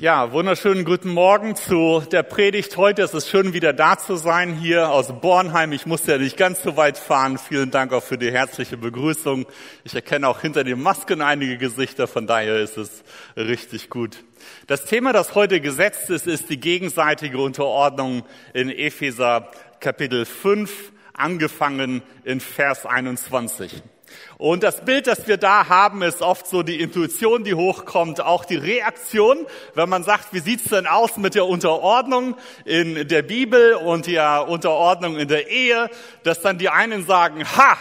Ja, wunderschönen guten Morgen zu der Predigt heute. Es ist schön, wieder da zu sein hier aus Bornheim. Ich musste ja nicht ganz so weit fahren. Vielen Dank auch für die herzliche Begrüßung. Ich erkenne auch hinter den Masken einige Gesichter, von daher ist es richtig gut. Das Thema, das heute gesetzt ist, ist die gegenseitige Unterordnung in Epheser Kapitel 5, angefangen in Vers 21. Und das Bild, das wir da haben, ist oft so die Intuition, die hochkommt, auch die Reaktion, wenn man sagt, wie sieht's denn aus mit der Unterordnung in der Bibel und der Unterordnung in der Ehe, dass dann die einen sagen, ha,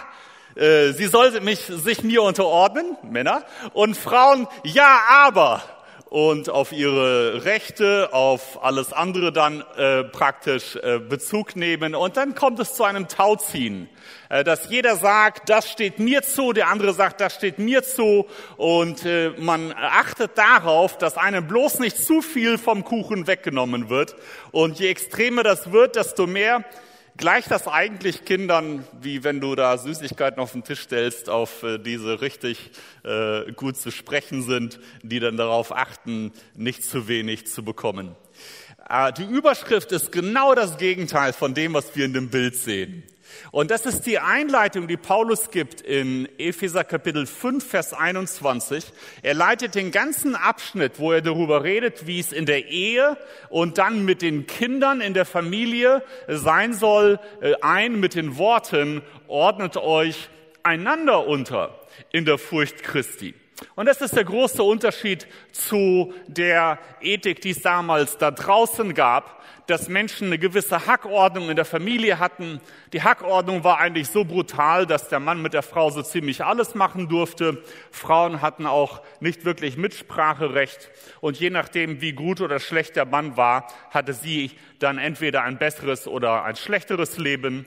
äh, sie sollte mich, sich mir unterordnen, Männer, und Frauen, ja, aber und auf ihre Rechte, auf alles andere dann äh, praktisch äh, Bezug nehmen. Und dann kommt es zu einem Tauziehen, äh, dass jeder sagt, das steht mir zu, der andere sagt, das steht mir zu. Und äh, man achtet darauf, dass einem bloß nicht zu viel vom Kuchen weggenommen wird. Und je extremer das wird, desto mehr Gleicht das eigentlich Kindern, wie wenn du da Süßigkeiten auf den Tisch stellst, auf äh, diese richtig äh, gut zu sprechen sind, die dann darauf achten, nicht zu wenig zu bekommen? Äh, die Überschrift ist genau das Gegenteil von dem, was wir in dem Bild sehen. Und das ist die Einleitung, die Paulus gibt in Epheser Kapitel 5, Vers 21. Er leitet den ganzen Abschnitt, wo er darüber redet, wie es in der Ehe und dann mit den Kindern in der Familie sein soll, äh, ein mit den Worten, ordnet euch einander unter in der Furcht Christi. Und das ist der große Unterschied zu der Ethik, die es damals da draußen gab, dass Menschen eine gewisse Hackordnung in der Familie hatten. Die Hackordnung war eigentlich so brutal, dass der Mann mit der Frau so ziemlich alles machen durfte. Frauen hatten auch nicht wirklich Mitspracherecht. Und je nachdem, wie gut oder schlecht der Mann war, hatte sie dann entweder ein besseres oder ein schlechteres Leben.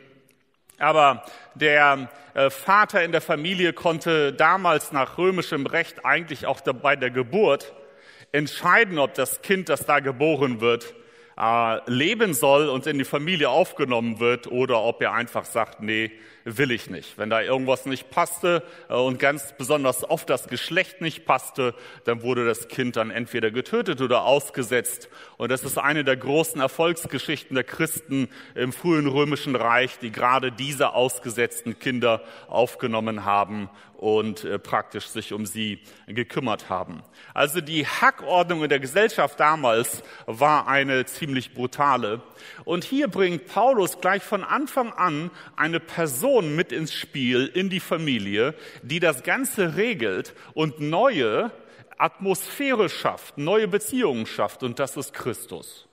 Aber der äh, Vater in der Familie konnte damals nach römischem Recht eigentlich auch bei der Geburt entscheiden, ob das Kind, das da geboren wird, äh, leben soll und in die Familie aufgenommen wird oder ob er einfach sagt, nee, will ich nicht. Wenn da irgendwas nicht passte äh, und ganz besonders oft das Geschlecht nicht passte, dann wurde das Kind dann entweder getötet oder ausgesetzt. Und das ist eine der großen Erfolgsgeschichten der Christen im frühen römischen Reich, die gerade diese ausgesetzten Kinder aufgenommen haben und äh, praktisch sich um sie gekümmert haben. Also die Hackordnung in der Gesellschaft damals war eine ziemlich brutale. Und hier bringt Paulus gleich von Anfang an eine Person mit ins Spiel, in die Familie, die das Ganze regelt und neue Atmosphäre schafft, neue Beziehungen schafft. Und das ist Christus.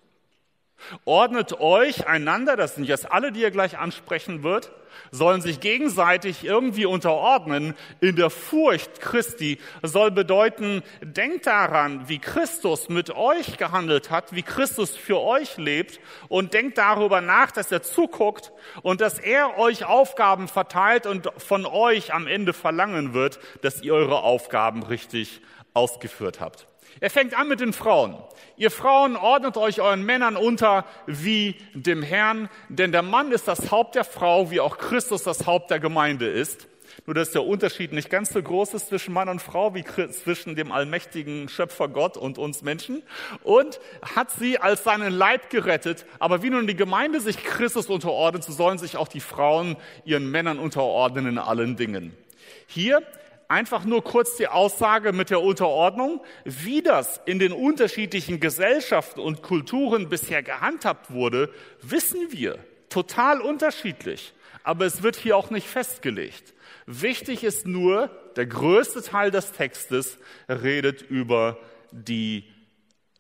Ordnet euch einander, das sind jetzt alle, die er gleich ansprechen wird, sollen sich gegenseitig irgendwie unterordnen in der Furcht Christi, soll bedeuten, denkt daran, wie Christus mit euch gehandelt hat, wie Christus für euch lebt und denkt darüber nach, dass er zuguckt und dass er euch Aufgaben verteilt und von euch am Ende verlangen wird, dass ihr eure Aufgaben richtig ausgeführt habt. Er fängt an mit den Frauen. Ihr Frauen ordnet euch euren Männern unter wie dem Herrn, denn der Mann ist das Haupt der Frau, wie auch Christus das Haupt der Gemeinde ist. Nur dass der Unterschied nicht ganz so groß ist zwischen Mann und Frau wie zwischen dem allmächtigen Schöpfer Gott und uns Menschen. Und hat sie als seinen Leib gerettet. Aber wie nun die Gemeinde sich Christus unterordnet, so sollen sich auch die Frauen ihren Männern unterordnen in allen Dingen. Hier einfach nur kurz die Aussage mit der Unterordnung, wie das in den unterschiedlichen Gesellschaften und Kulturen bisher gehandhabt wurde, wissen wir. Total unterschiedlich. Aber es wird hier auch nicht festgelegt. Wichtig ist nur, der größte Teil des Textes redet über die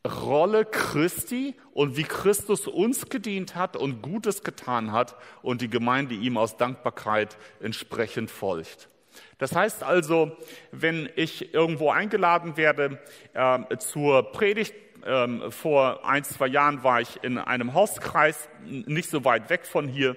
Rolle Christi und wie Christus uns gedient hat und Gutes getan hat und die Gemeinde ihm aus Dankbarkeit entsprechend folgt. Das heißt also, wenn ich irgendwo eingeladen werde äh, zur Predigt, äh, vor ein, zwei Jahren war ich in einem Hauskreis, nicht so weit weg von hier,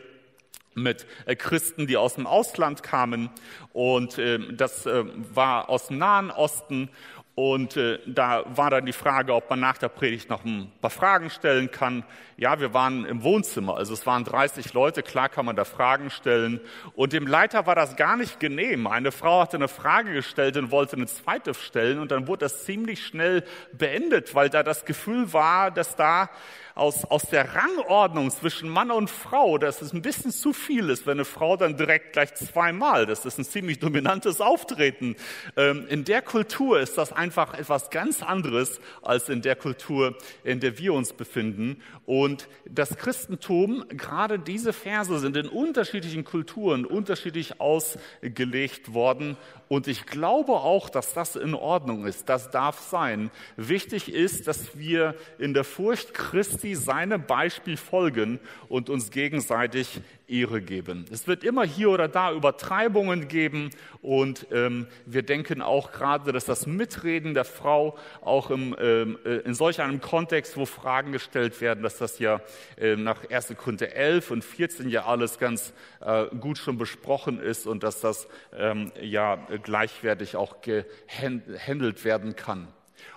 mit äh, Christen, die aus dem Ausland kamen. Und äh, das äh, war aus dem Nahen Osten Und äh, da war dann die Frage, ob man nach der Predigt noch ein paar Fragen stellen kann. Ja, wir waren im Wohnzimmer, also es waren 30 Leute, klar kann man da Fragen stellen. Und dem Leiter war das gar nicht genehm. Eine Frau hatte eine Frage gestellt und wollte eine zweite stellen und dann wurde das ziemlich schnell beendet, weil da das Gefühl war, dass da aus, aus der Rangordnung zwischen Mann und Frau, dass es ein bisschen zu viel ist, wenn eine Frau dann direkt gleich zweimal, das ist ein ziemlich dominantes Auftreten. Ähm, in der Kultur ist das einfach etwas ganz anderes als in der Kultur, in der wir uns befinden. Und das Christentum, gerade diese Verse sind in unterschiedlichen Kulturen unterschiedlich ausgelegt worden. Und ich glaube auch, dass das in Ordnung ist. Das darf sein. Wichtig ist, dass wir in der Furcht Christi seinem Beispiel folgen und uns gegenseitig Ehre geben. Es wird immer hier oder da Übertreibungen geben und ähm, wir denken auch gerade, dass das Mitreden der Frau auch im, ähm, äh, in solch einem Kontext, wo Fragen gestellt werden, dass das ja äh, nach 1. Korinther 11 und 14 ja alles ganz äh, gut schon besprochen ist und dass das ähm, ja gleichwertig auch gehandelt werden kann.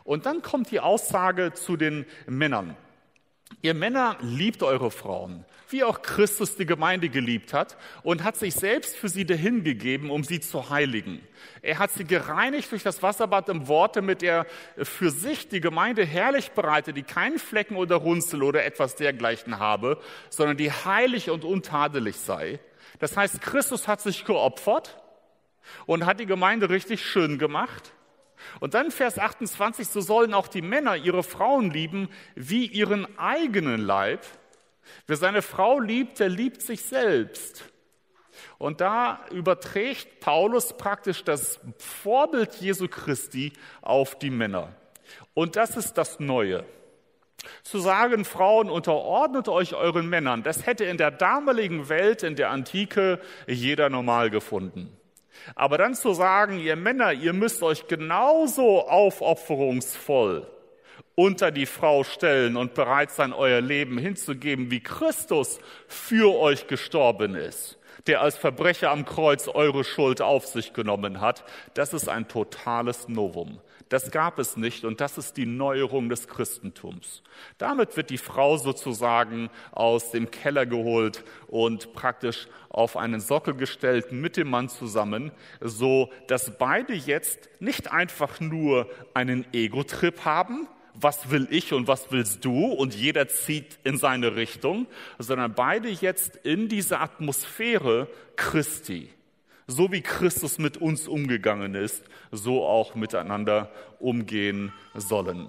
Und dann kommt die Aussage zu den Männern. Ihr Männer liebt eure Frauen, wie auch Christus die Gemeinde geliebt hat und hat sich selbst für sie dahingegeben, um sie zu heiligen. Er hat sie gereinigt durch das Wasserbad im Wort, damit er für sich die Gemeinde herrlich bereitet, die keinen Flecken oder Runzel oder etwas dergleichen habe, sondern die heilig und untadelig sei. Das heißt, Christus hat sich geopfert und hat die Gemeinde richtig schön gemacht und dann Vers 28, so sollen auch die Männer ihre Frauen lieben wie ihren eigenen Leib. Wer seine Frau liebt, der liebt sich selbst. Und da überträgt Paulus praktisch das Vorbild Jesu Christi auf die Männer. Und das ist das Neue. Zu sagen, Frauen, unterordnet euch euren Männern, das hätte in der damaligen Welt, in der Antike, jeder normal gefunden. Aber dann zu sagen, ihr Männer, ihr müsst euch genauso aufopferungsvoll unter die Frau stellen und bereit sein, euer Leben hinzugeben, wie Christus für euch gestorben ist, der als Verbrecher am Kreuz eure Schuld auf sich genommen hat, das ist ein totales Novum. Das gab es nicht und das ist die Neuerung des Christentums. Damit wird die Frau sozusagen aus dem Keller geholt und praktisch auf einen Sockel gestellt mit dem Mann zusammen, so dass beide jetzt nicht einfach nur einen Ego-Trip haben, was will ich und was willst du und jeder zieht in seine Richtung, sondern beide jetzt in diese Atmosphäre Christi so wie Christus mit uns umgegangen ist, so auch miteinander umgehen sollen.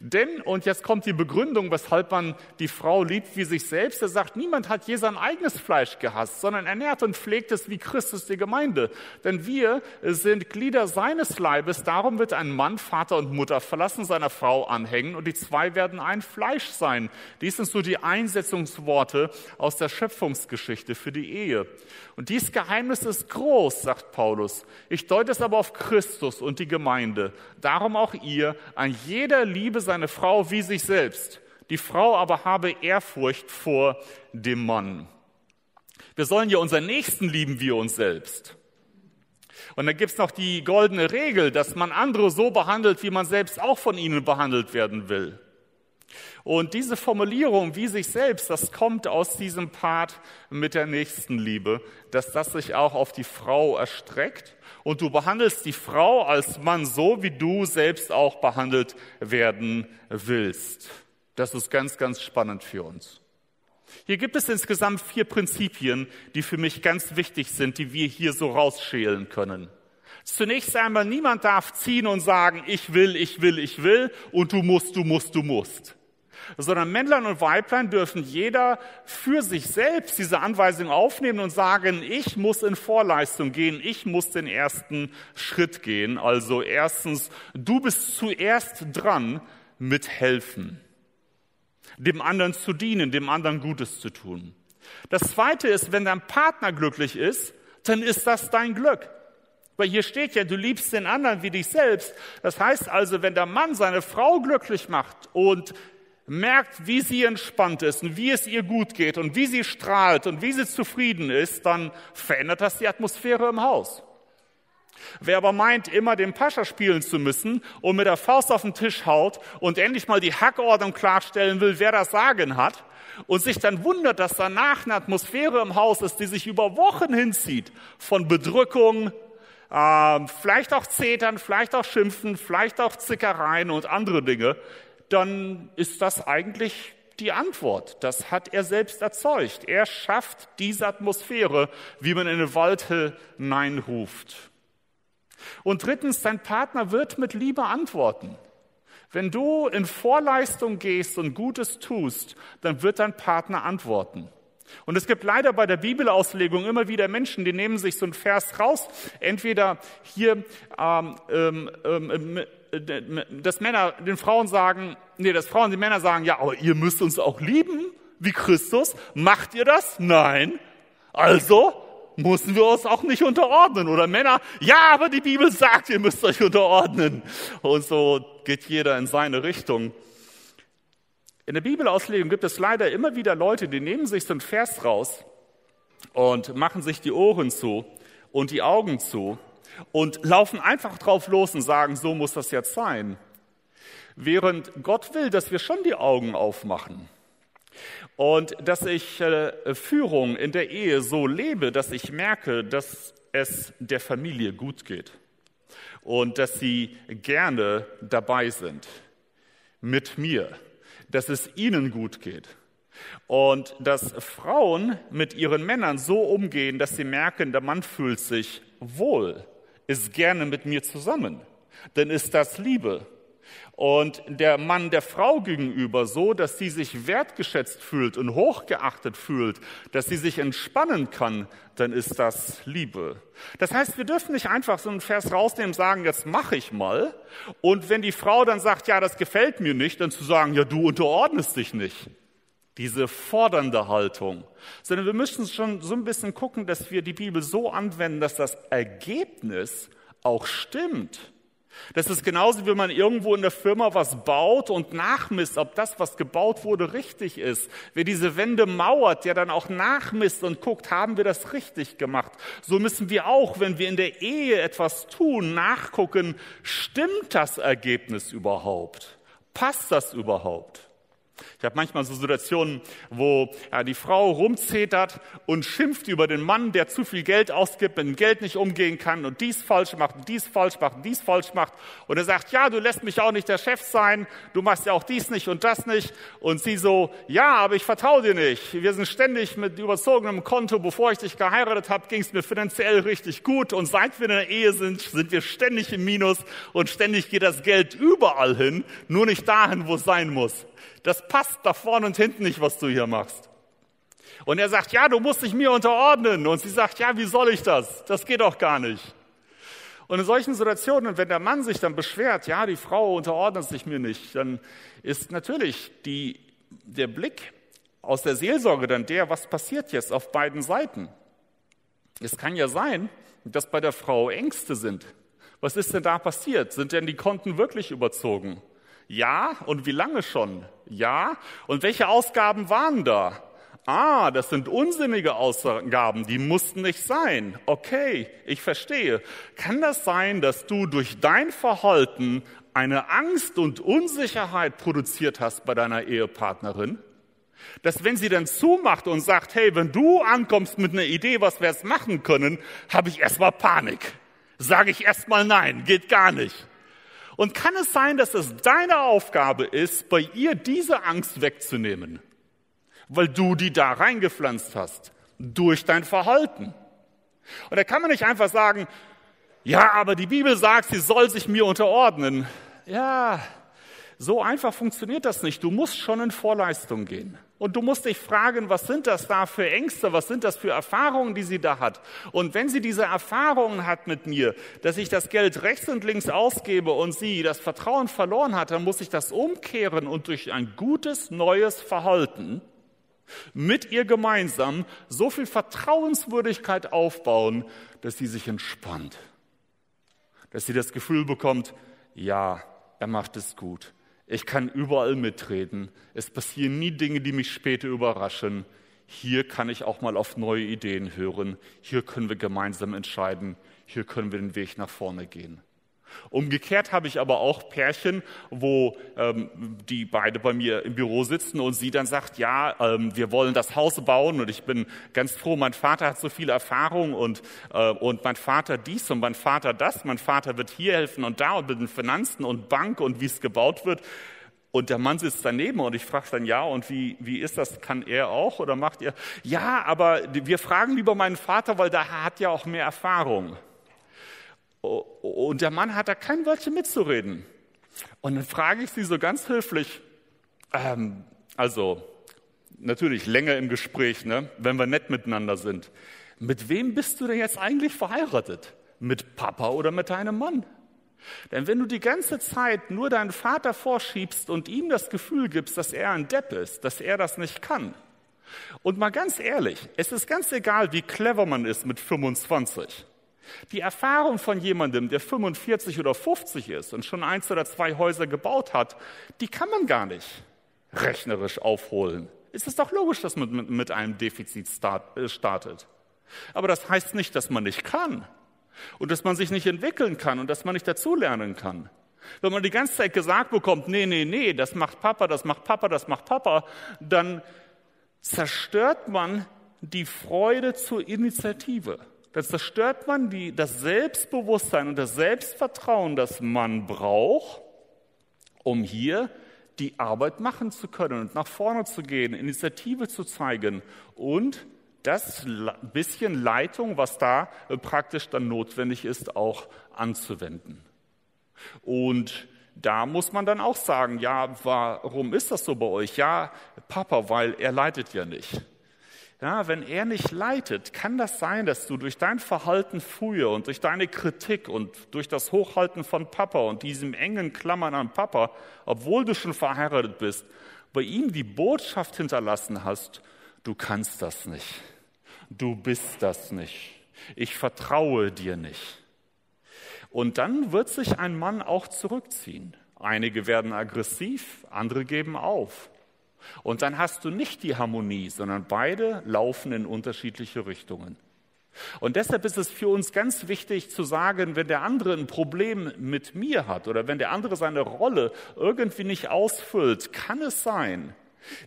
Denn, und jetzt kommt die Begründung, weshalb man die Frau liebt wie sich selbst. Er sagt, niemand hat je sein eigenes Fleisch gehasst, sondern ernährt und pflegt es wie Christus die Gemeinde. Denn wir sind Glieder seines Leibes. Darum wird ein Mann Vater und Mutter verlassen, seiner Frau anhängen und die zwei werden ein Fleisch sein. Dies sind so die Einsetzungsworte aus der Schöpfungsgeschichte für die Ehe. Und dies Geheimnis ist groß, sagt Paulus. Ich deute es aber auf Christus und die Gemeinde. Darum auch ihr, ein jeder liebe seine Frau wie sich selbst. Die Frau aber habe Ehrfurcht vor dem Mann. Wir sollen ja unseren Nächsten lieben wie uns selbst. Und dann gibt's noch die goldene Regel, dass man andere so behandelt, wie man selbst auch von ihnen behandelt werden will. Und diese Formulierung, wie sich selbst, das kommt aus diesem Part mit der Nächstenliebe, dass das sich auch auf die Frau erstreckt. Und du behandelst die Frau als Mann so, wie du selbst auch behandelt werden willst. Das ist ganz, ganz spannend für uns. Hier gibt es insgesamt vier Prinzipien, die für mich ganz wichtig sind, die wir hier so rausschälen können. Zunächst einmal, niemand darf ziehen und sagen, ich will, ich will, ich will und du musst, du musst, du musst sondern Männlein und Weiblein dürfen jeder für sich selbst diese Anweisung aufnehmen und sagen, ich muss in Vorleistung gehen, ich muss den ersten Schritt gehen. Also erstens, du bist zuerst dran mit helfen, dem anderen zu dienen, dem anderen Gutes zu tun. Das zweite ist, wenn dein Partner glücklich ist, dann ist das dein Glück. Weil hier steht ja, du liebst den anderen wie dich selbst. Das heißt also, wenn der Mann seine Frau glücklich macht und merkt, wie sie entspannt ist und wie es ihr gut geht und wie sie strahlt und wie sie zufrieden ist, dann verändert das die Atmosphäre im Haus. Wer aber meint, immer den Pascha spielen zu müssen und mit der Faust auf den Tisch haut und endlich mal die Hackordnung klarstellen will, wer das Sagen hat, und sich dann wundert, dass danach eine Atmosphäre im Haus ist, die sich über Wochen hinzieht, von Bedrückung, äh, vielleicht auch Zetern, vielleicht auch Schimpfen, vielleicht auch Zickereien und andere Dinge, dann ist das eigentlich die Antwort. Das hat er selbst erzeugt. Er schafft diese Atmosphäre, wie man in eine Wald hineinruft. Und drittens, dein Partner wird mit Liebe antworten. Wenn du in Vorleistung gehst und Gutes tust, dann wird dein Partner antworten. Und es gibt leider bei der Bibelauslegung immer wieder Menschen, die nehmen sich so einen Vers raus, entweder hier, ähm, ähm, ähm, äh, dass Männer den Frauen sagen, nee, dass Frauen den Männer sagen, ja, aber ihr müsst uns auch lieben wie Christus. Macht ihr das? Nein. Also müssen wir uns auch nicht unterordnen. Oder Männer, ja, aber die Bibel sagt, ihr müsst euch unterordnen. Und so geht jeder in seine Richtung. In der Bibelauslegung gibt es leider immer wieder Leute, die nehmen sich so einen Vers raus und machen sich die Ohren zu und die Augen zu und laufen einfach drauf los und sagen, so muss das jetzt sein. Während Gott will, dass wir schon die Augen aufmachen und dass ich äh, Führung in der Ehe so lebe, dass ich merke, dass es der Familie gut geht und dass sie gerne dabei sind mit mir, dass es ihnen gut geht und dass Frauen mit ihren Männern so umgehen, dass sie merken, der Mann fühlt sich wohl, ist gerne mit mir zusammen, dann ist das Liebe und der Mann der Frau gegenüber so, dass sie sich wertgeschätzt fühlt und hochgeachtet fühlt, dass sie sich entspannen kann, dann ist das Liebe. Das heißt, wir dürfen nicht einfach so einen Vers rausnehmen und sagen, jetzt mache ich mal. Und wenn die Frau dann sagt, ja, das gefällt mir nicht, dann zu sagen, ja, du unterordnest dich nicht. Diese fordernde Haltung. Sondern wir müssen schon so ein bisschen gucken, dass wir die Bibel so anwenden, dass das Ergebnis auch stimmt. Das ist genauso, wie man irgendwo in der Firma was baut und nachmisst, ob das, was gebaut wurde, richtig ist. Wer diese Wände mauert, der dann auch nachmisst und guckt, haben wir das richtig gemacht. So müssen wir auch, wenn wir in der Ehe etwas tun, nachgucken, stimmt das Ergebnis überhaupt? Passt das überhaupt? Ich habe manchmal so Situationen, wo ja, die Frau rumzetert und schimpft über den Mann, der zu viel Geld ausgibt, mit dem Geld nicht umgehen kann und dies falsch macht und dies falsch macht und dies falsch macht. Und er sagt, ja, du lässt mich auch nicht der Chef sein, du machst ja auch dies nicht und das nicht. Und sie so, ja, aber ich vertraue dir nicht. Wir sind ständig mit überzogenem Konto. Bevor ich dich geheiratet habe, ging es mir finanziell richtig gut. Und seit wir in der Ehe sind, sind wir ständig im Minus und ständig geht das Geld überall hin, nur nicht dahin, wo es sein muss das passt da vorne und hinten nicht, was du hier machst. Und er sagt, ja, du musst dich mir unterordnen. Und sie sagt, ja, wie soll ich das? Das geht doch gar nicht. Und in solchen Situationen, wenn der Mann sich dann beschwert, ja, die Frau unterordnet sich mir nicht, dann ist natürlich die, der Blick aus der Seelsorge dann der, was passiert jetzt auf beiden Seiten? Es kann ja sein, dass bei der Frau Ängste sind. Was ist denn da passiert? Sind denn die Konten wirklich überzogen? Ja, und wie lange schon? Ja, und welche Ausgaben waren da? Ah, das sind unsinnige Ausgaben, die mussten nicht sein. Okay, ich verstehe. Kann das sein, dass du durch dein Verhalten eine Angst und Unsicherheit produziert hast bei deiner Ehepartnerin? Dass wenn sie dann zumacht und sagt, hey, wenn du ankommst mit einer Idee, was wir es machen können, habe ich erstmal Panik. Sage ich erstmal nein, geht gar nicht. Und kann es sein, dass es deine Aufgabe ist, bei ihr diese Angst wegzunehmen, weil du die da reingepflanzt hast, durch dein Verhalten? Und da kann man nicht einfach sagen, ja, aber die Bibel sagt, sie soll sich mir unterordnen. Ja, so einfach funktioniert das nicht. Du musst schon in Vorleistung gehen. Und du musst dich fragen, was sind das da für Ängste, was sind das für Erfahrungen, die sie da hat. Und wenn sie diese Erfahrungen hat mit mir, dass ich das Geld rechts und links ausgebe und sie das Vertrauen verloren hat, dann muss ich das umkehren und durch ein gutes, neues Verhalten mit ihr gemeinsam so viel Vertrauenswürdigkeit aufbauen, dass sie sich entspannt. Dass sie das Gefühl bekommt, ja, er macht es gut. Ich kann überall mitreden. Es passieren nie Dinge, die mich später überraschen. Hier kann ich auch mal auf neue Ideen hören. Hier können wir gemeinsam entscheiden. hier können wir den Weg nach vorne gehen. Umgekehrt habe ich aber auch Pärchen, wo ähm, die beide bei mir im Büro sitzen und sie dann sagt, ja, ähm, wir wollen das Haus bauen und ich bin ganz froh, mein Vater hat so viel Erfahrung und, äh, und mein Vater dies und mein Vater das, mein Vater wird hier helfen und da und mit den Finanzen und Bank und wie es gebaut wird. Und der Mann sitzt daneben und ich frage dann, ja, und wie, wie ist das? Kann er auch oder macht er? Ja, aber wir fragen lieber meinen Vater, weil der hat ja auch mehr Erfahrung. Und der Mann hat da kein Wörtchen mitzureden. Und dann frage ich sie so ganz höflich, ähm, also natürlich länger im Gespräch, ne, wenn wir nett miteinander sind. Mit wem bist du denn jetzt eigentlich verheiratet? Mit Papa oder mit deinem Mann? Denn wenn du die ganze Zeit nur deinen Vater vorschiebst und ihm das Gefühl gibst, dass er ein Depp ist, dass er das nicht kann, und mal ganz ehrlich, es ist ganz egal, wie clever man ist mit 25. Die Erfahrung von jemandem, der 45 oder 50 ist und schon eins oder zwei Häuser gebaut hat, die kann man gar nicht rechnerisch aufholen. Es ist doch logisch, dass man mit einem Defizit äh, startet. Aber das heißt nicht, dass man nicht kann und dass man sich nicht entwickeln kann und dass man nicht dazulernen kann. Wenn man die ganze Zeit gesagt bekommt, nee, nee, nee, das macht Papa, das macht Papa, das macht Papa, dann zerstört man die Freude zur Initiative. Dann zerstört man die, das Selbstbewusstsein und das Selbstvertrauen, das man braucht, um hier die Arbeit machen zu können und nach vorne zu gehen, Initiative zu zeigen und das bisschen Leitung, was da äh, praktisch dann notwendig ist, auch anzuwenden. Und da muss man dann auch sagen, ja, warum ist das so bei euch? Ja, Papa, weil er leitet ja nicht. Ja, wenn er nicht leitet, kann das sein, dass du durch dein Verhalten früher und durch deine Kritik und durch das Hochhalten von Papa und diesem engen Klammern an Papa, obwohl du schon verheiratet bist, bei ihm die Botschaft hinterlassen hast, du kannst das nicht du bist das nicht. Ich vertraue dir nicht. Und dann wird sich ein Mann auch zurückziehen. Einige werden aggressiv, andere geben auf. Und dann hast du nicht die Harmonie, sondern beide laufen in unterschiedliche Richtungen. Und deshalb ist es für uns ganz wichtig zu sagen, wenn der andere ein Problem mit mir hat oder wenn der andere seine Rolle irgendwie nicht ausfüllt, kann es sein,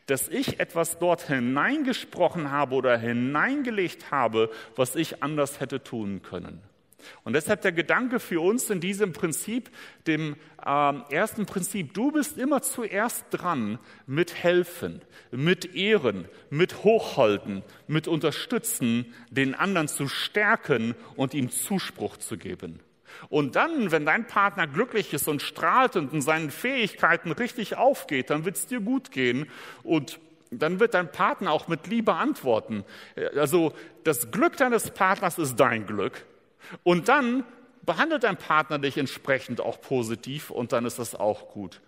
dass ich etwas dort hineingesprochen habe oder hineingelegt habe, was ich anders hätte tun können. Und deshalb der Gedanke für uns in diesem Prinzip, dem äh, ersten Prinzip, du bist immer zuerst dran mit helfen, mit ehren, mit hochhalten, mit unterstützen, den anderen zu stärken und ihm Zuspruch zu geben. Und dann, wenn dein Partner glücklich ist und strahlt und in seinen Fähigkeiten richtig aufgeht, dann wird es dir gut gehen und dann wird dein Partner auch mit Liebe antworten. Also das Glück deines Partners ist dein Glück. Und dann behandelt dein Partner dich entsprechend auch positiv und dann ist das auch gut.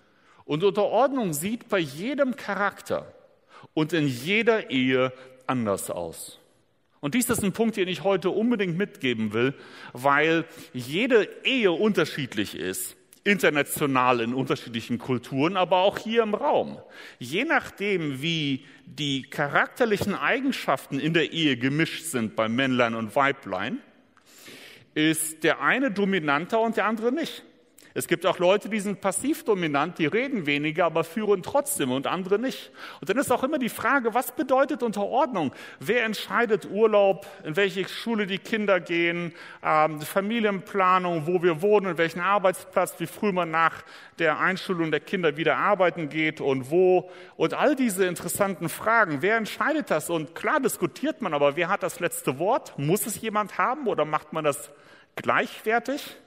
Und Unterordnung sieht bei jedem Charakter und in jeder Ehe anders aus. Und dies ist ein Punkt, den ich heute unbedingt mitgeben will, weil jede Ehe unterschiedlich ist, international in unterschiedlichen Kulturen, aber auch hier im Raum. Je nachdem, wie die charakterlichen Eigenschaften in der Ehe gemischt sind bei Männlein und Weiblein, ist der eine dominanter und der andere nicht. Es gibt auch Leute, die sind passiv dominant, die reden weniger, aber führen trotzdem und andere nicht. Und dann ist auch immer die Frage, was bedeutet Unterordnung? Wer entscheidet Urlaub, in welche Schule die Kinder gehen, ähm, Familienplanung, wo wir wohnen, in welchen Arbeitsplatz, wie früh man nach der Einschulung der Kinder wieder arbeiten geht und wo. Und all diese interessanten Fragen, wer entscheidet das? Und klar diskutiert man, aber wer hat das letzte Wort? Muss es jemand haben oder macht man das gleichwertig?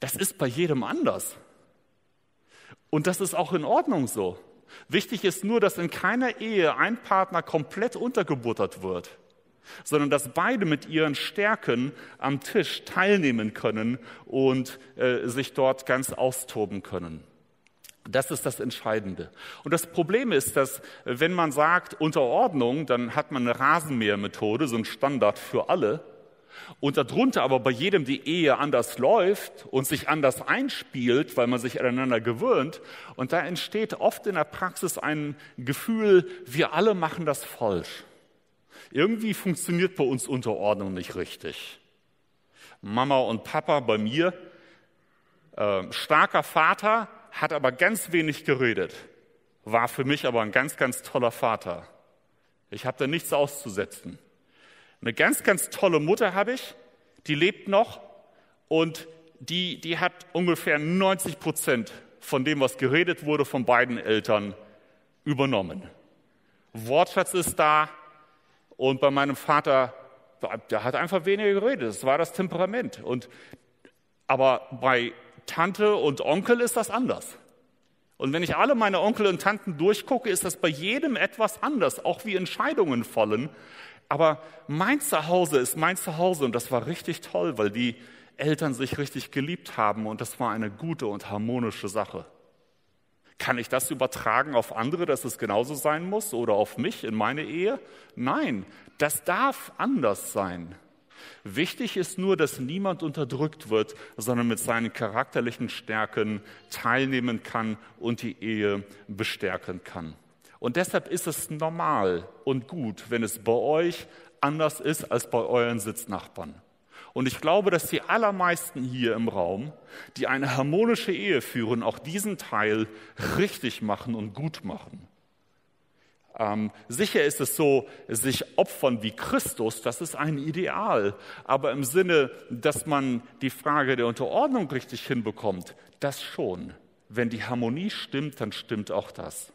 Das ist bei jedem anders. Und das ist auch in Ordnung so. Wichtig ist nur, dass in keiner Ehe ein Partner komplett untergebuttert wird, sondern dass beide mit ihren Stärken am Tisch teilnehmen können und äh, sich dort ganz austoben können. Das ist das Entscheidende. Und das Problem ist, dass wenn man sagt Unterordnung, dann hat man eine Rasenmähermethode, so ein Standard für alle und darunter aber bei jedem die Ehe anders läuft und sich anders einspielt, weil man sich aneinander gewöhnt. Und da entsteht oft in der Praxis ein Gefühl, wir alle machen das falsch. Irgendwie funktioniert bei uns Unterordnung nicht richtig. Mama und Papa bei mir, äh, starker Vater, hat aber ganz wenig geredet, war für mich aber ein ganz, ganz toller Vater. Ich habe da nichts auszusetzen. Eine ganz, ganz tolle Mutter habe ich, die lebt noch und die, die hat ungefähr 90 Prozent von dem, was geredet wurde, von beiden Eltern übernommen. Wortschatz ist da und bei meinem Vater, der hat einfach weniger geredet. Das war das Temperament. Und, aber bei Tante und Onkel ist das anders. Und wenn ich alle meine Onkel und Tanten durchgucke, ist das bei jedem etwas anders, auch wie Entscheidungen fallen. Aber mein Zuhause ist mein Zuhause und das war richtig toll, weil die Eltern sich richtig geliebt haben und das war eine gute und harmonische Sache. Kann ich das übertragen auf andere, dass es genauso sein muss oder auf mich in meine Ehe? Nein, das darf anders sein. Wichtig ist nur, dass niemand unterdrückt wird, sondern mit seinen charakterlichen Stärken teilnehmen kann und die Ehe bestärken kann. Und deshalb ist es normal und gut, wenn es bei euch anders ist als bei euren Sitznachbarn. Und ich glaube, dass die allermeisten hier im Raum, die eine harmonische Ehe führen, auch diesen Teil richtig machen und gut machen. Ähm, sicher ist es so, sich opfern wie Christus, das ist ein Ideal. Aber im Sinne, dass man die Frage der Unterordnung richtig hinbekommt, das schon. Wenn die Harmonie stimmt, dann stimmt auch das.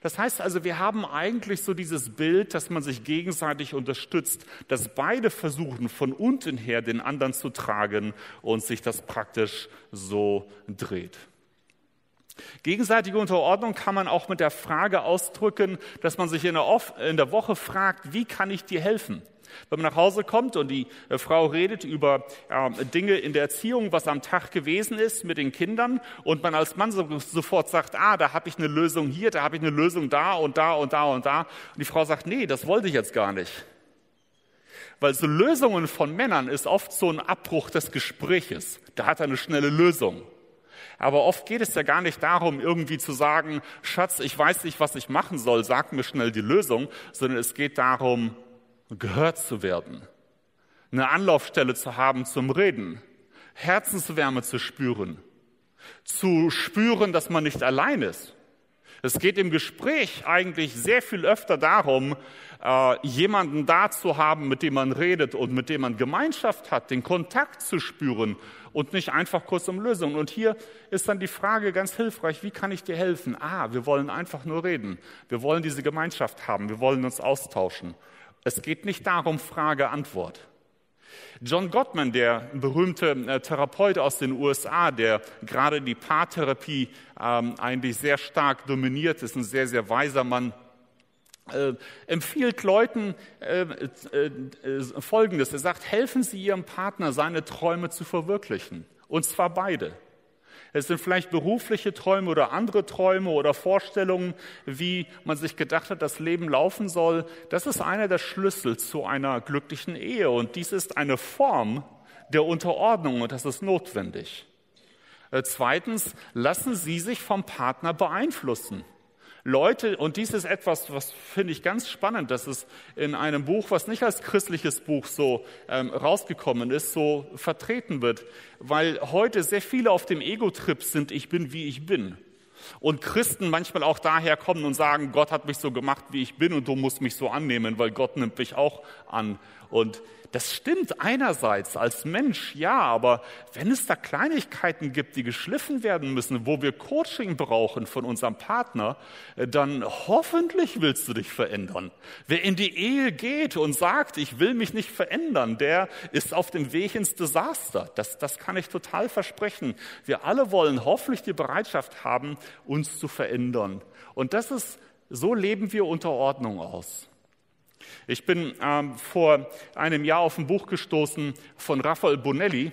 Das heißt also, wir haben eigentlich so dieses Bild, dass man sich gegenseitig unterstützt, dass beide versuchen, von unten her den anderen zu tragen und sich das praktisch so dreht. Gegenseitige Unterordnung kann man auch mit der Frage ausdrücken, dass man sich in der, Woche fragt, wie kann ich dir helfen? Wenn man nach Hause kommt und die äh, Frau redet über äh, Dinge in der Erziehung, was am Tag gewesen ist mit den Kindern und man als Mann so, sofort sagt, ah, da habe ich eine Lösung hier, da habe ich eine Lösung da und da und da und da. Und die Frau sagt, nee, das wollte ich jetzt gar nicht. Weil so Lösungen von Männern ist oft so ein Abbruch des Gespräches. Da hat er eine schnelle Lösung. Aber oft geht es ja gar nicht darum, irgendwie zu sagen, Schatz, ich weiß nicht, was ich machen soll, sag mir schnell die Lösung, sondern es geht darum, gehört zu werden, eine Anlaufstelle zu haben zum Reden, Herzenswärme zu spüren, zu spüren, dass man nicht allein ist. Es geht im Gespräch eigentlich sehr viel öfter darum, äh, jemanden da zu haben, mit dem man redet und mit dem man Gemeinschaft hat, den Kontakt zu spüren und nicht einfach kurz um Lösungen. Und hier ist dann die Frage ganz hilfreich, wie kann ich dir helfen? Ah, wir wollen einfach nur reden. Wir wollen diese Gemeinschaft haben. Wir wollen uns austauschen. Es geht nicht darum, Frage, Antwort. John Gottman, der berühmte äh, Therapeut aus den USA, der gerade die Paartherapie ähm, eigentlich sehr stark dominiert, ist ein sehr, sehr weiser Mann, äh, empfiehlt Leuten äh, äh, äh, Folgendes. Er sagt, helfen Sie Ihrem Partner, seine Träume zu verwirklichen. Und zwar beide. Es sind vielleicht berufliche Träume oder andere Träume oder Vorstellungen, wie man sich gedacht hat, das Leben laufen soll. Das ist einer der Schlüssel zu einer glücklichen Ehe. Und dies ist eine Form der Unterordnung und das ist notwendig. Äh, zweitens, lassen Sie sich vom Partner beeinflussen. Leute, und dies ist etwas, was finde ich ganz spannend, dass es in einem Buch, was nicht als christliches Buch so ähm, rausgekommen ist, so vertreten wird, weil heute sehr viele auf dem Ego-Trip sind, ich bin, wie ich bin. Und Christen manchmal auch daher kommen und sagen, Gott hat mich so gemacht, wie ich bin und du musst mich so annehmen, weil Gott nimmt mich auch an. Und das stimmt einerseits als Mensch, ja, aber wenn es da Kleinigkeiten gibt, die geschliffen werden müssen, wo wir Coaching brauchen von unserem Partner, äh, dann hoffentlich willst du dich verändern. Wer in die Ehe geht und sagt, ich will mich nicht verändern, der ist auf dem Weg ins Desaster. Das, das kann ich total versprechen. Wir alle wollen hoffentlich die Bereitschaft haben, uns zu verändern. Und das ist, so leben wir unter Ordnung aus. Ich bin ähm, vor einem Jahr auf ein Buch gestoßen von Raphael Bonelli.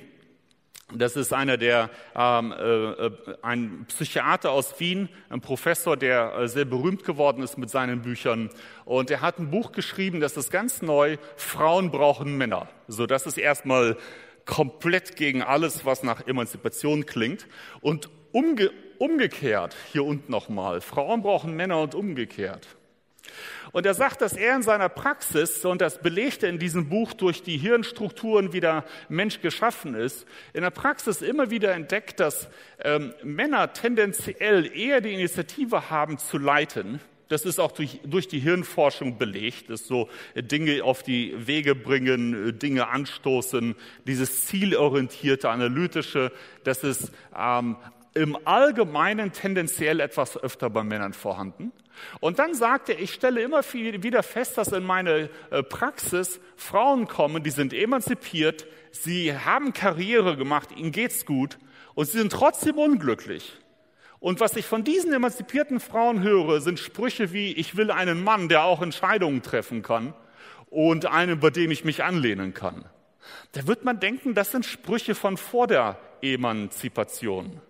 Das ist einer der, ähm, äh, ein Psychiater aus Wien, ein Professor, der äh, sehr berühmt geworden ist mit seinen Büchern. Und er hat ein Buch geschrieben, das ist ganz neu, Frauen brauchen Männer. So, das ist erstmal komplett gegen alles, was nach Emanzipation klingt. Und umge umgekehrt, hier unten nochmal, Frauen brauchen Männer und umgekehrt. Und er sagt, dass er in seiner Praxis, und das belegt er in diesem Buch durch die Hirnstrukturen, wie der Mensch geschaffen ist, in der Praxis immer wieder entdeckt, dass ähm, Männer tendenziell eher die Initiative haben zu leiten. Das ist auch durch, durch die Hirnforschung belegt, dass so Dinge auf die Wege bringen, Dinge anstoßen, dieses zielorientierte, analytische, das ist ähm, im Allgemeinen tendenziell etwas öfter bei Männern vorhanden. Und dann sagte er, ich stelle immer wieder fest, dass in meine äh, Praxis Frauen kommen, die sind emanzipiert, sie haben Karriere gemacht, ihnen geht's gut und sie sind trotzdem unglücklich. Und was ich von diesen emanzipierten Frauen höre, sind Sprüche wie, ich will einen Mann, der auch Entscheidungen treffen kann und einen, bei dem ich mich anlehnen kann. Da wird man denken, das sind Sprüche von vor der Emanzipation.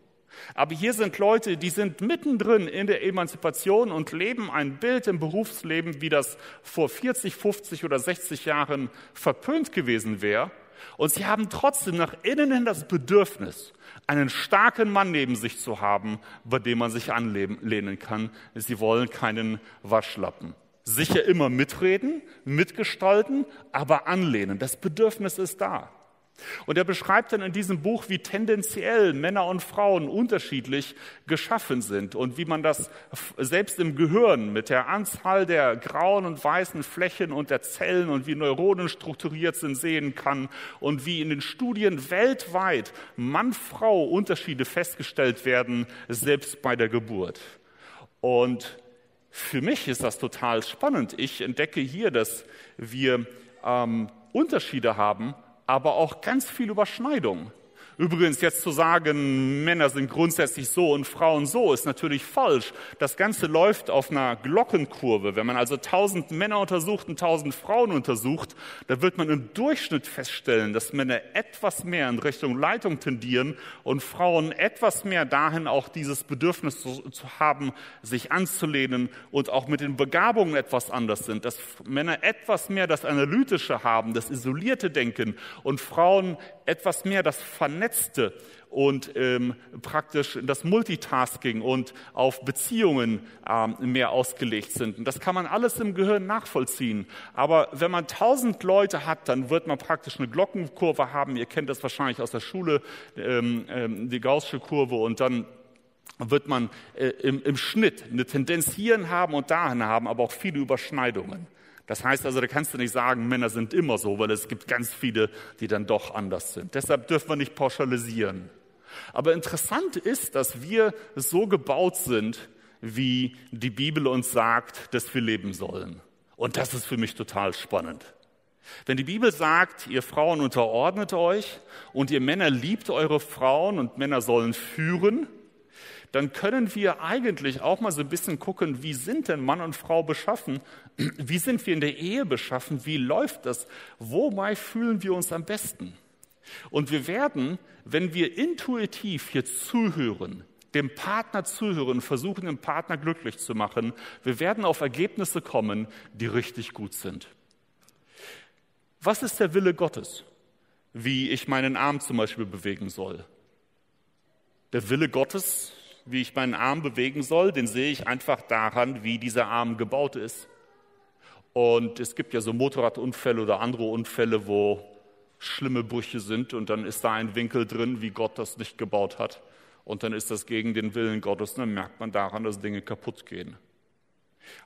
Aber hier sind Leute, die sind mittendrin in der Emanzipation und leben ein Bild im Berufsleben, wie das vor 40, 50 oder 60 Jahren verpönt gewesen wäre. Und sie haben trotzdem nach innen hin das Bedürfnis, einen starken Mann neben sich zu haben, bei dem man sich anlehnen kann. Sie wollen keinen Waschlappen. Sicher immer mitreden, mitgestalten, aber anlehnen. Das Bedürfnis ist da. Und er beschreibt dann in diesem Buch, wie tendenziell Männer und Frauen unterschiedlich geschaffen sind und wie man das selbst im Gehirn mit der Anzahl der grauen und weißen Flächen und der Zellen und wie Neuronen strukturiert sind sehen kann und wie in den Studien weltweit Mann-Frau Unterschiede festgestellt werden, selbst bei der Geburt. Und für mich ist das total spannend. Ich entdecke hier, dass wir ähm, Unterschiede haben, aber auch ganz viel Überschneidung. Übrigens, jetzt zu sagen, Männer sind grundsätzlich so und Frauen so, ist natürlich falsch. Das Ganze läuft auf einer Glockenkurve. Wenn man also tausend Männer untersucht und tausend Frauen untersucht, da wird man im Durchschnitt feststellen, dass Männer etwas mehr in Richtung Leitung tendieren und Frauen etwas mehr dahin auch dieses Bedürfnis zu, zu haben, sich anzulehnen und auch mit den Begabungen etwas anders sind. Dass Männer etwas mehr das Analytische haben, das isolierte Denken und Frauen etwas mehr das Vernetzte und ähm, praktisch das Multitasking und auf Beziehungen ähm, mehr ausgelegt sind. Und das kann man alles im Gehirn nachvollziehen. Aber wenn man tausend Leute hat, dann wird man praktisch eine Glockenkurve haben. Ihr kennt das wahrscheinlich aus der Schule, ähm, ähm, die Gaußsche Kurve. Und dann wird man äh, im, im Schnitt eine Tendenz hierhin haben und dahin haben, aber auch viele Überschneidungen. Das heißt also, da kannst du nicht sagen, Männer sind immer so, weil es gibt ganz viele, die dann doch anders sind. Deshalb dürfen wir nicht pauschalisieren. Aber interessant ist, dass wir so gebaut sind, wie die Bibel uns sagt, dass wir leben sollen. Und das ist für mich total spannend. Wenn die Bibel sagt, ihr Frauen unterordnet euch und ihr Männer liebt eure Frauen und Männer sollen führen, dann können wir eigentlich auch mal so ein bisschen gucken, wie sind denn Mann und Frau beschaffen? Wie sind wir in der Ehe beschaffen? Wie läuft das? Wobei fühlen wir uns am besten? Und wir werden, wenn wir intuitiv hier zuhören, dem Partner zuhören, versuchen, den Partner glücklich zu machen, wir werden auf Ergebnisse kommen, die richtig gut sind. Was ist der Wille Gottes? Wie ich meinen Arm zum Beispiel bewegen soll. Der Wille Gottes wie ich meinen Arm bewegen soll, den sehe ich einfach daran, wie dieser Arm gebaut ist. Und es gibt ja so Motorradunfälle oder andere Unfälle, wo schlimme Brüche sind und dann ist da ein Winkel drin, wie Gott das nicht gebaut hat. Und dann ist das gegen den Willen Gottes und dann merkt man daran, dass Dinge kaputt gehen.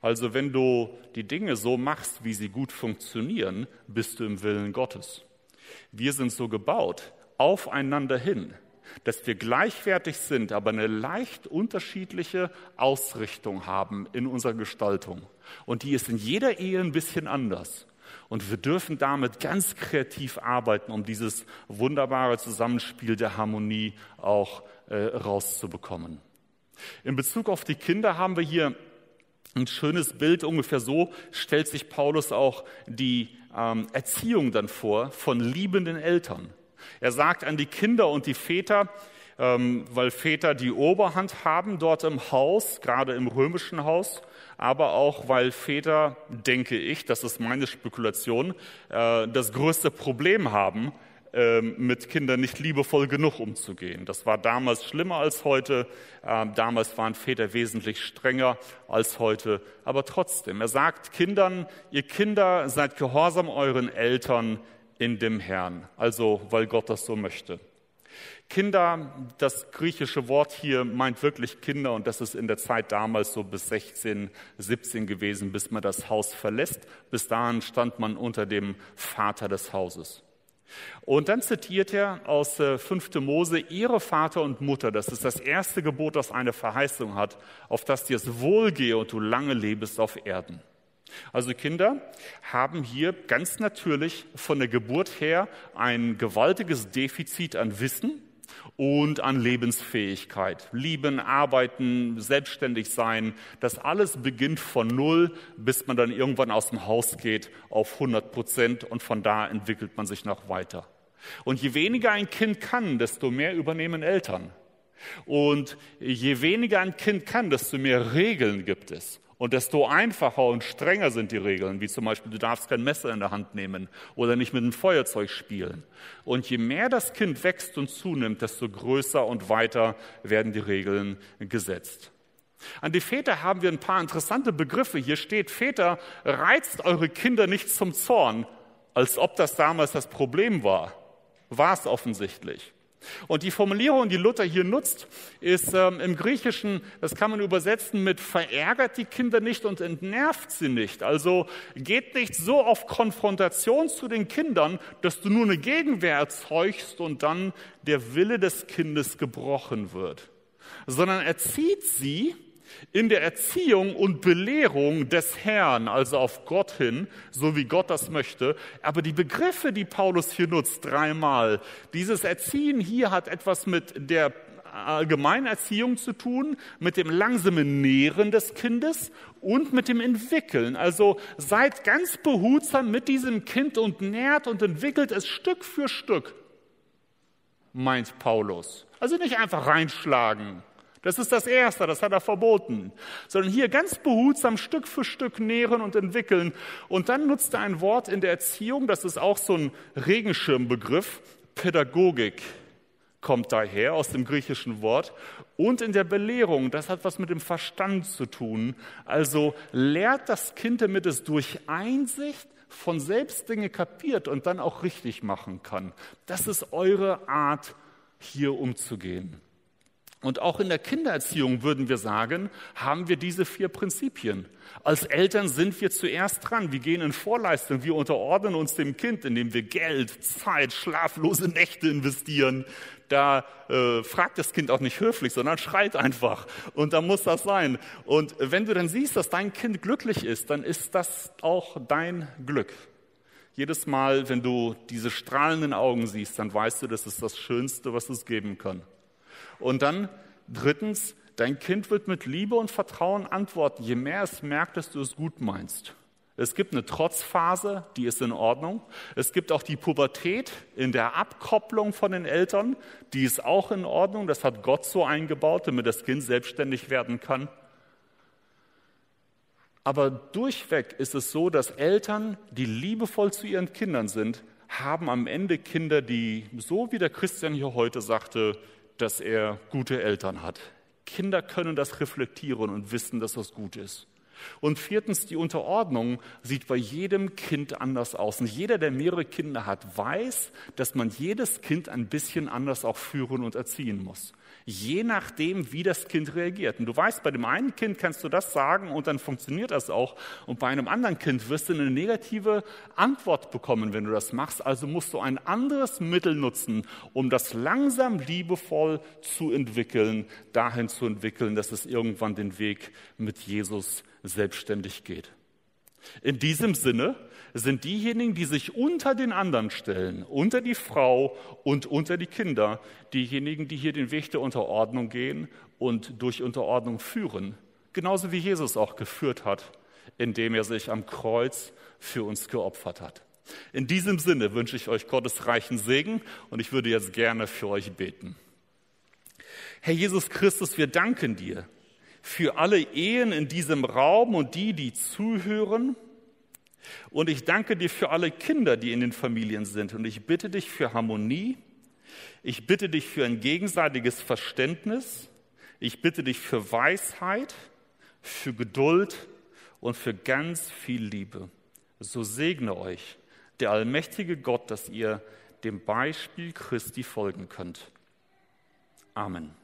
Also wenn du die Dinge so machst, wie sie gut funktionieren, bist du im Willen Gottes. Wir sind so gebaut, aufeinander hin dass wir gleichwertig sind, aber eine leicht unterschiedliche Ausrichtung haben in unserer Gestaltung. Und die ist in jeder Ehe ein bisschen anders. Und wir dürfen damit ganz kreativ arbeiten, um dieses wunderbare Zusammenspiel der Harmonie auch äh, rauszubekommen. In Bezug auf die Kinder haben wir hier ein schönes Bild. Ungefähr so stellt sich Paulus auch die ähm, Erziehung dann vor von liebenden Eltern. Er sagt an die Kinder und die Väter, ähm, weil Väter die Oberhand haben dort im Haus, gerade im römischen Haus, aber auch weil Väter, denke ich, das ist meine Spekulation, äh, das größte Problem haben, ähm, mit Kindern nicht liebevoll genug umzugehen. Das war damals schlimmer als heute. Ähm, damals waren Väter wesentlich strenger als heute. Aber trotzdem, er sagt Kindern, ihr Kinder seid gehorsam euren Eltern in dem Herrn. Also, weil Gott das so möchte. Kinder, das griechische Wort hier meint wirklich Kinder und das ist in der Zeit damals so bis 16, 17 gewesen, bis man das Haus verlässt. Bis dahin stand man unter dem Vater des Hauses. Und dann zitiert er aus 5. Äh, Mose, ihre Vater und Mutter, das ist das erste Gebot, das eine Verheißung hat, auf das dir es wohlgehe und du lange lebst auf Erden. Also Kinder haben hier ganz natürlich von der Geburt her ein gewaltiges Defizit an Wissen und an Lebensfähigkeit. Lieben, arbeiten, selbstständig sein, das alles beginnt von Null, bis man dann irgendwann aus dem Haus geht auf 100 Prozent und von da entwickelt man sich noch weiter. Und je weniger ein Kind kann, desto mehr übernehmen Eltern. Und je weniger ein Kind kann, desto mehr Regeln gibt es. Und desto einfacher und strenger sind die Regeln, wie zum Beispiel, du darfst kein Messer in der Hand nehmen oder nicht mit einem Feuerzeug spielen. Und je mehr das Kind wächst und zunimmt, desto größer und weiter werden die Regeln gesetzt. An die Väter haben wir ein paar interessante Begriffe. Hier steht, Väter, reizt eure Kinder nicht zum Zorn, als ob das damals das Problem war. War es offensichtlich. Und die Formulierung, die Luther hier nutzt, ist ähm, im Griechischen, das kann man übersetzen mit verärgert die Kinder nicht und entnervt sie nicht. Also geht nicht so auf Konfrontation zu den Kindern, dass du nur eine Gegenwehr erzeugst und dann der Wille des Kindes gebrochen wird, sondern erzieht sie in der Erziehung und Belehrung des Herrn, also auf Gott hin, so wie Gott das möchte. Aber die Begriffe, die Paulus hier nutzt, dreimal, dieses Erziehen hier hat etwas mit der allgemeinen Erziehung zu tun, mit dem langsamen Nähren des Kindes und mit dem Entwickeln. Also seid ganz behutsam mit diesem Kind und nährt und entwickelt es Stück für Stück, meint Paulus. Also nicht einfach reinschlagen, das ist das Erste, das hat er verboten. Sondern hier ganz behutsam Stück für Stück nähren und entwickeln. Und dann nutzt er ein Wort in der Erziehung, das ist auch so ein Regenschirmbegriff, Pädagogik kommt daher aus dem griechischen Wort. Und in der Belehrung, das hat was mit dem Verstand zu tun. Also lehrt das Kind, damit es durch Einsicht von selbst Dinge kapiert und dann auch richtig machen kann. Das ist eure Art, hier umzugehen. Und auch in der Kindererziehung würden wir sagen, haben wir diese vier Prinzipien. Als Eltern sind wir zuerst dran. Wir gehen in Vorleistung. Wir unterordnen uns dem Kind, indem wir Geld, Zeit, schlaflose Nächte investieren. Da äh, fragt das Kind auch nicht höflich, sondern schreit einfach. Und da muss das sein. Und wenn du dann siehst, dass dein Kind glücklich ist, dann ist das auch dein Glück. Jedes Mal, wenn du diese strahlenden Augen siehst, dann weißt du, das ist das Schönste, was es geben kann. Und dann drittens, dein Kind wird mit Liebe und Vertrauen antworten, je mehr es merkt, dass du es gut meinst. Es gibt eine Trotzphase, die ist in Ordnung. Es gibt auch die Pubertät in der Abkopplung von den Eltern, die ist auch in Ordnung. Das hat Gott so eingebaut, damit das Kind selbstständig werden kann. Aber durchweg ist es so, dass Eltern, die liebevoll zu ihren Kindern sind, haben am Ende Kinder, die, so wie der Christian hier heute sagte, dass er gute Eltern hat. Kinder können das reflektieren und wissen, dass das gut ist. Und viertens, die Unterordnung sieht bei jedem Kind anders aus. Und jeder, der mehrere Kinder hat, weiß, dass man jedes Kind ein bisschen anders auch führen und erziehen muss je nachdem, wie das Kind reagiert. Und du weißt, bei dem einen Kind kannst du das sagen und dann funktioniert das auch. Und bei einem anderen Kind wirst du eine negative Antwort bekommen, wenn du das machst. Also musst du ein anderes Mittel nutzen, um das langsam liebevoll zu entwickeln, dahin zu entwickeln, dass es irgendwann den Weg mit Jesus selbstständig geht. In diesem Sinne sind diejenigen, die sich unter den anderen stellen, unter die Frau und unter die Kinder, diejenigen, die hier den Weg der Unterordnung gehen und durch Unterordnung führen. Genauso wie Jesus auch geführt hat, indem er sich am Kreuz für uns geopfert hat. In diesem Sinne wünsche ich euch Gottes reichen Segen und ich würde jetzt gerne für euch beten. Herr Jesus Christus, wir danken dir für alle Ehen in diesem Raum und die, die zuhören. Und ich danke dir für alle Kinder, die in den Familien sind. Und ich bitte dich für Harmonie. Ich bitte dich für ein gegenseitiges Verständnis. Ich bitte dich für Weisheit, für Geduld und für ganz viel Liebe. So segne euch der allmächtige Gott, dass ihr dem Beispiel Christi folgen könnt. Amen.